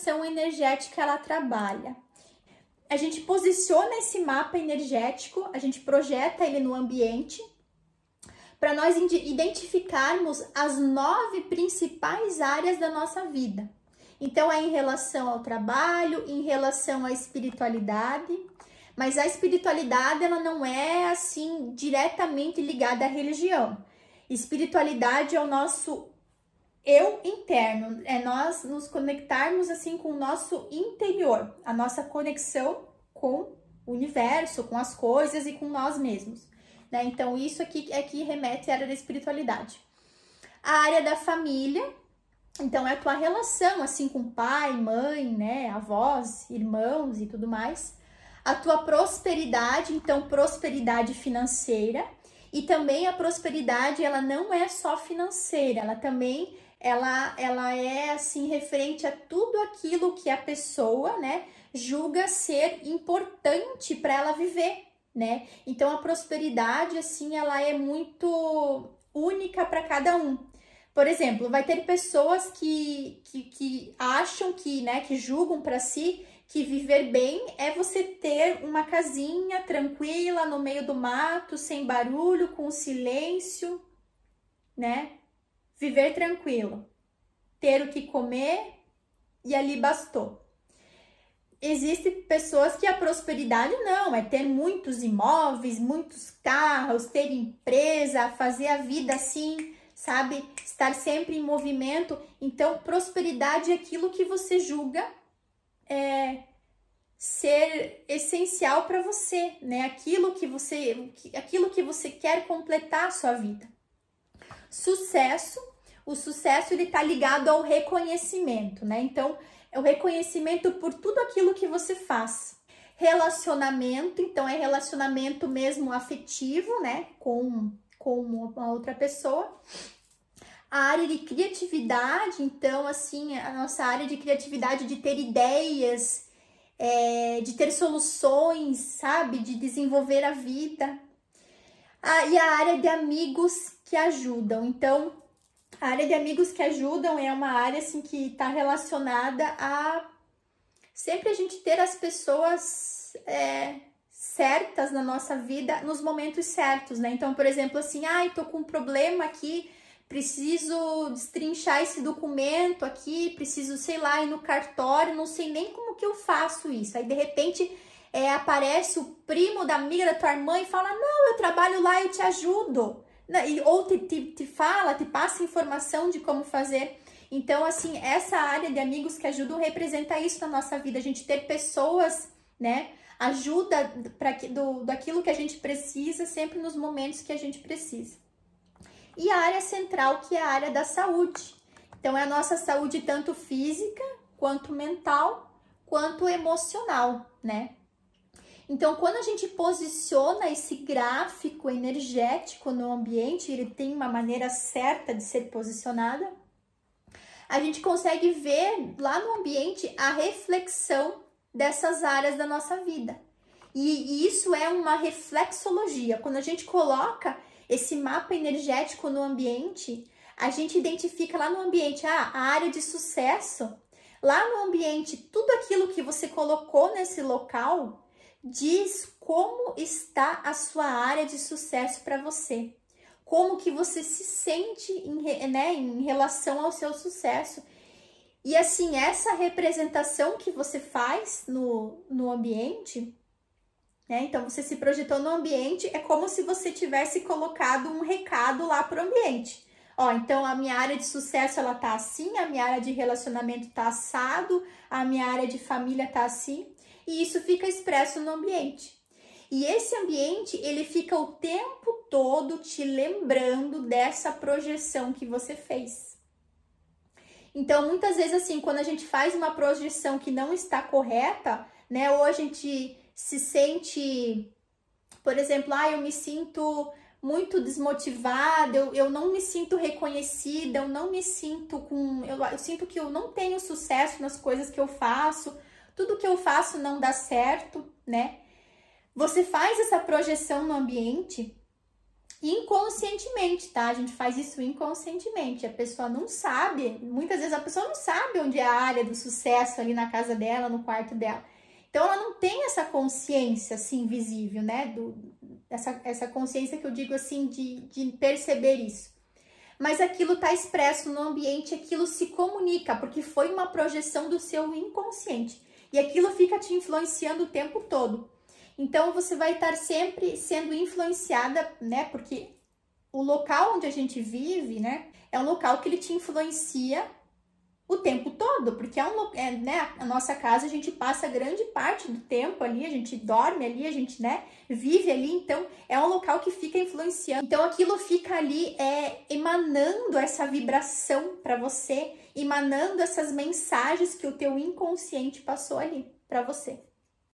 conexão energética ela trabalha? A gente posiciona esse mapa energético, a gente projeta ele no ambiente para nós identificarmos as nove principais áreas da nossa vida. Então, é em relação ao trabalho, em relação à espiritualidade, mas a espiritualidade ela não é assim diretamente ligada à religião. Espiritualidade é o nosso eu interno, é nós nos conectarmos assim com o nosso interior, a nossa conexão com o universo, com as coisas e com nós mesmos. Né? Então, isso aqui é que remete à área da espiritualidade. A área da família, então, é a tua relação, assim, com pai, mãe, né, avós, irmãos e tudo mais. A tua prosperidade, então, prosperidade financeira. E também a prosperidade, ela não é só financeira, ela também, ela, ela é, assim, referente a tudo aquilo que a pessoa, né, julga ser importante para ela viver, né? Então, a prosperidade, assim, ela é muito única para cada um. Por exemplo, vai ter pessoas que, que, que acham que, né, que julgam para si que viver bem é você ter uma casinha tranquila no meio do mato, sem barulho, com silêncio, né? Viver tranquilo. Ter o que comer e ali bastou. Existem pessoas que a prosperidade não, é ter muitos imóveis, muitos carros, ter empresa, fazer a vida assim, sabe? Estar sempre em movimento. Então, prosperidade é aquilo que você julga é, ser essencial para você, né? Aquilo que você, aquilo que você quer completar a sua vida. Sucesso, o sucesso ele tá ligado ao reconhecimento, né? Então, é o reconhecimento por tudo aquilo que você faz. Relacionamento, então é relacionamento mesmo afetivo, né, com com uma outra pessoa. A área de criatividade, então, assim, a nossa área de criatividade, de ter ideias, é, de ter soluções, sabe? De desenvolver a vida. Ah, e a área de amigos que ajudam. Então, a área de amigos que ajudam é uma área assim que está relacionada a sempre a gente ter as pessoas é, certas na nossa vida nos momentos certos, né? Então, por exemplo, assim, ai, ah, tô com um problema aqui, preciso destrinchar esse documento aqui, preciso, sei lá, ir no cartório, não sei nem como que eu faço isso. Aí, de repente, é, aparece o primo da amiga da tua irmã e fala: Não, eu trabalho lá, eu te ajudo. E, ou te, te, te fala, te passa informação de como fazer. Então, assim, essa área de amigos que ajudam representa isso na nossa vida, a gente ter pessoas, né, ajuda para do daquilo que a gente precisa sempre nos momentos que a gente precisa. E a área central, que é a área da saúde. Então é a nossa saúde tanto física, quanto mental, quanto emocional, né? Então, quando a gente posiciona esse gráfico energético no ambiente, ele tem uma maneira certa de ser posicionada, a gente consegue ver lá no ambiente a reflexão dessas áreas da nossa vida. E, isso é uma reflexologia. Quando a gente coloca esse mapa energético no ambiente, a gente identifica lá no ambiente ah, a área de sucesso. Lá no ambiente, tudo aquilo que você colocou nesse local diz como está a sua área de sucesso para você. Como que você se sente em, né, em relação ao seu sucesso. E assim, essa representação que você faz no, no ambiente, né? Então você se projetou no ambiente, é como se você tivesse colocado um recado lá para o ambiente. Ó, então a minha área de sucesso ela tá assim, a minha área de relacionamento tá assado, a minha área de família tá assim, e isso fica expresso no ambiente. E esse ambiente, ele fica o tempo todo te lembrando dessa projeção que você fez. Então, muitas vezes, assim, quando a gente faz uma projeção que não está correta, né, ou a gente se sente, por exemplo, ah, eu me sinto muito desmotivada, eu, eu não me sinto reconhecida, eu não me sinto com. Eu, eu sinto que eu não tenho sucesso nas coisas que eu faço, tudo que eu faço não dá certo, né? Você faz essa projeção no ambiente inconscientemente, tá? A gente faz isso inconscientemente. A pessoa não sabe, muitas vezes a pessoa não sabe onde é a área do sucesso ali na casa dela, no quarto dela. Então ela não tem essa consciência assim visível, né? Do, essa, essa consciência que eu digo assim de, de perceber isso. Mas aquilo está expresso no ambiente, aquilo se comunica, porque foi uma projeção do seu inconsciente. E aquilo fica te influenciando o tempo todo. Então você vai estar sempre sendo influenciada, né? Porque o local onde a gente vive, né, é um local que ele te influencia o tempo todo, porque é um é, né, a nossa casa a gente passa grande parte do tempo ali, a gente dorme ali, a gente, né, vive ali, então é um local que fica influenciando. Então aquilo fica ali é emanando essa vibração para você, emanando essas mensagens que o teu inconsciente passou ali para você.